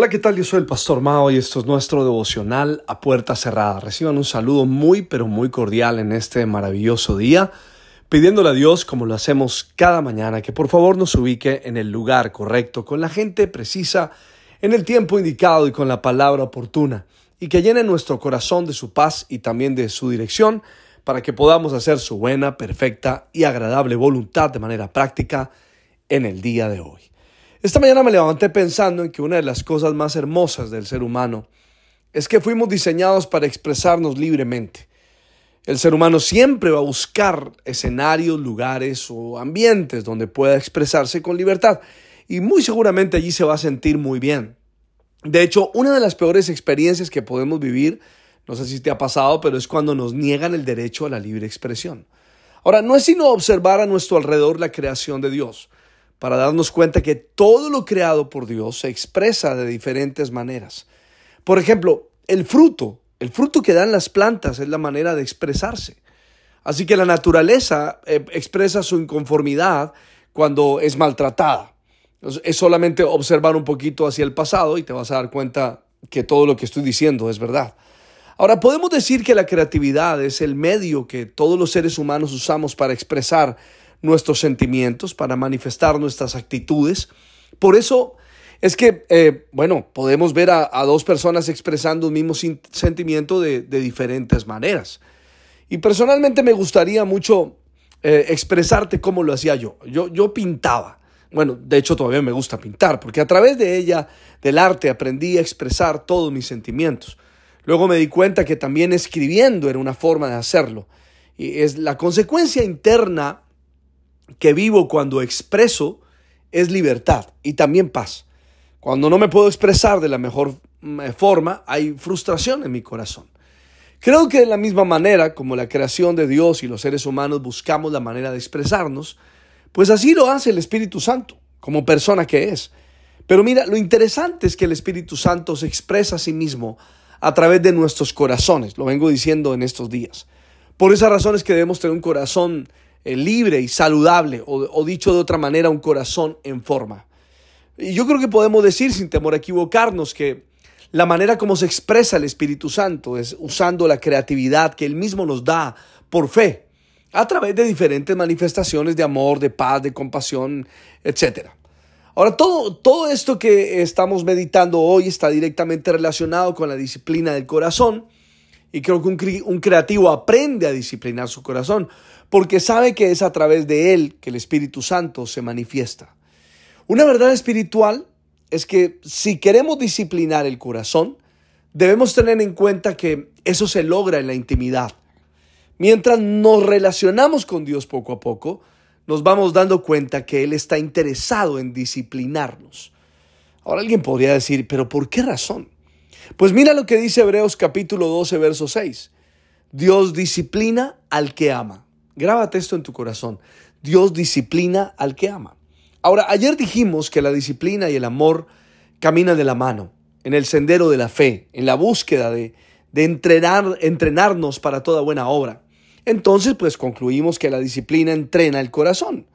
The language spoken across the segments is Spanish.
Hola, ¿qué tal? Yo soy el Pastor Mao y esto es nuestro devocional a puerta cerrada. Reciban un saludo muy, pero muy cordial en este maravilloso día, pidiéndole a Dios, como lo hacemos cada mañana, que por favor nos ubique en el lugar correcto, con la gente precisa, en el tiempo indicado y con la palabra oportuna, y que llene nuestro corazón de su paz y también de su dirección, para que podamos hacer su buena, perfecta y agradable voluntad de manera práctica en el día de hoy. Esta mañana me levanté pensando en que una de las cosas más hermosas del ser humano es que fuimos diseñados para expresarnos libremente. El ser humano siempre va a buscar escenarios, lugares o ambientes donde pueda expresarse con libertad y muy seguramente allí se va a sentir muy bien. De hecho, una de las peores experiencias que podemos vivir, no sé si te ha pasado, pero es cuando nos niegan el derecho a la libre expresión. Ahora, no es sino observar a nuestro alrededor la creación de Dios para darnos cuenta que todo lo creado por Dios se expresa de diferentes maneras. Por ejemplo, el fruto, el fruto que dan las plantas es la manera de expresarse. Así que la naturaleza eh, expresa su inconformidad cuando es maltratada. Es solamente observar un poquito hacia el pasado y te vas a dar cuenta que todo lo que estoy diciendo es verdad. Ahora, podemos decir que la creatividad es el medio que todos los seres humanos usamos para expresar nuestros sentimientos, para manifestar nuestras actitudes. Por eso es que, eh, bueno, podemos ver a, dos personas expresando un mismo sentimiento de, diferentes maneras. Y personalmente me gustaría mucho eh, expresarte cómo lo hacía yo. yo. Yo pintaba. Bueno, de hecho todavía me gusta pintar, porque a través de ella, del arte, aprendí a expresar todos mis sentimientos. Luego me di cuenta que también escribiendo era una forma de hacerlo. Y es la consecuencia interna que vivo cuando expreso es libertad y también paz. Cuando no me puedo expresar de la mejor mm, eh, forma, hay frustración en mi corazón. Creo que de la misma manera como la creación de Dios y los seres humanos buscamos la manera de expresarnos, pues así lo hace el Espíritu Santo, como persona que es. Pero mira, lo interesante es que el Espíritu Santo se expresa a sí mismo a través de nuestros corazones, lo vengo diciendo en estos días. Por esa razón es que debemos tener un corazón eh, libre y saludable, o, dicho de otra manera, un corazón en forma. Y yo creo que podemos decir, sin temor a equivocarnos, que la manera como se expresa el Espíritu Santo es usando la creatividad que Él mismo nos da por fe, a través de diferentes manifestaciones de amor, de paz, de compasión, etc. Ahora, todo, todo esto que estamos meditando hoy está directamente relacionado con la disciplina del corazón y creo que un, un creativo aprende a disciplinar su corazón porque sabe que es a través de él que el Espíritu Santo se manifiesta. Una verdad espiritual es que si queremos disciplinar el corazón, debemos tener en cuenta que eso se logra en la intimidad. Mientras nos relacionamos con Dios poco a poco, nos vamos dando cuenta que Él está interesado en disciplinarnos. Ahora alguien podría decir, pero ¿por qué razón? Pues mira lo que dice Hebreos capítulo 12, verso 6. Dios disciplina al que ama. Grábate esto en tu corazón. Dios disciplina al que ama. Ahora, ayer dijimos que la disciplina y el amor caminan de la mano, en el sendero de la fe, en la búsqueda de, entrenar, entrenarnos para toda buena obra. Entonces, pues concluimos que la disciplina entrena el corazón.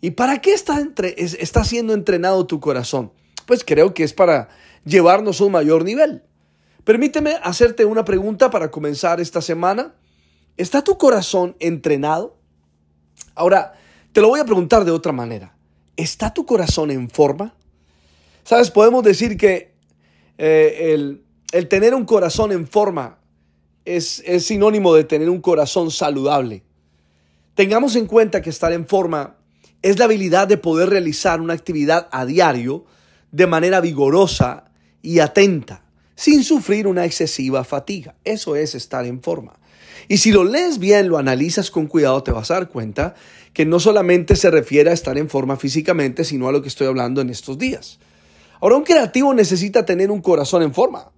¿Y para qué está, está siendo entrenado tu corazón? Pues creo que es para llevarnos a un mayor nivel. Permíteme hacerte una pregunta para comenzar esta semana ¿Está tu corazón entrenado? Ahora, te lo voy a preguntar de otra manera. ¿Está tu corazón en forma? Sabes, podemos decir que eh, el, tener un corazón en forma es, es sinónimo de tener un corazón saludable. Tengamos en cuenta que estar en forma es la habilidad de poder realizar una actividad a diario de manera vigorosa y atenta, sin sufrir una excesiva fatiga. Eso es estar en forma. Y si lo lees bien, lo analizas con cuidado, te vas a dar cuenta que no solamente se refiere a estar en forma físicamente, sino a lo que estoy hablando en estos días. Ahora, un creativo necesita tener un corazón en forma,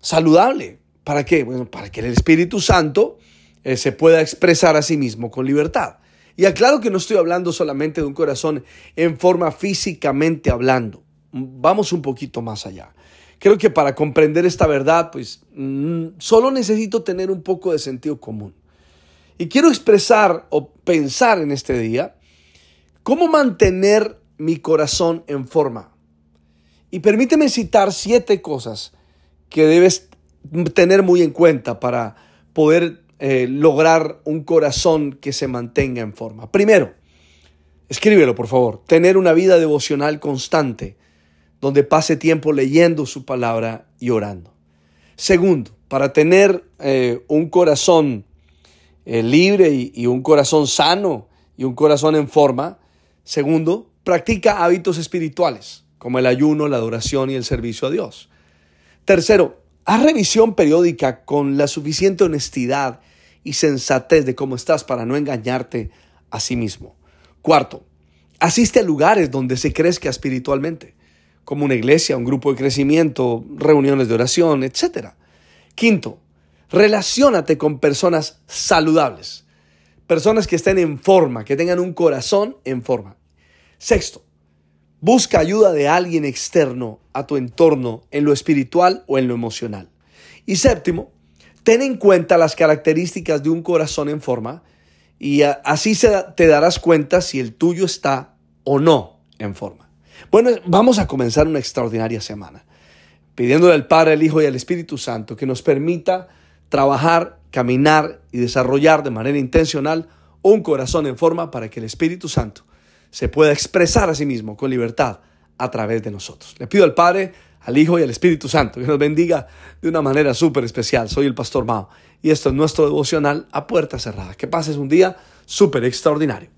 saludable. ¿Para qué? Bueno, para que el Espíritu Santo eh, se pueda expresar a sí mismo con libertad. Y aclaro que no estoy hablando solamente de un corazón en forma físicamente hablando. Vamos un poquito más allá. Creo que para comprender esta verdad, pues mm, solo necesito tener un poco de sentido común. Y quiero expresar o pensar en este día cómo mantener mi corazón en forma. Y permíteme citar siete cosas que debes tener muy en cuenta para poder eh, lograr un corazón que se mantenga en forma. Primero, escríbelo por favor, tener una vida devocional constante donde pase tiempo leyendo su palabra y orando. Segundo, para tener eh, un corazón eh, libre y, un corazón sano y un corazón en forma. Segundo, practica hábitos espirituales como el ayuno, la adoración y el servicio a Dios. Tercero, haz revisión periódica con la suficiente honestidad y sensatez de cómo estás para no engañarte a sí mismo. Cuarto, asiste a lugares donde se crezca espiritualmente como una iglesia, un grupo de crecimiento, reuniones de oración, etc. Quinto, relaciónate con personas saludables, personas que estén en forma, que tengan un corazón en forma. Sexto, busca ayuda de alguien externo a tu entorno en lo espiritual o en lo emocional. Y séptimo, ten en cuenta las características de un corazón en forma y así te darás cuenta si el tuyo está o no en forma. Bueno, vamos a comenzar una extraordinaria semana, pidiéndole al Padre, al Hijo y al Espíritu Santo que nos permita trabajar, caminar y desarrollar de manera intencional un corazón en forma para que el Espíritu Santo se pueda expresar a sí mismo con libertad a través de nosotros. Le pido al Padre, al Hijo y al Espíritu Santo que nos bendiga de una manera súper especial. Soy el Pastor Mao y esto es nuestro devocional a puerta cerrada. Que pases un día súper extraordinario.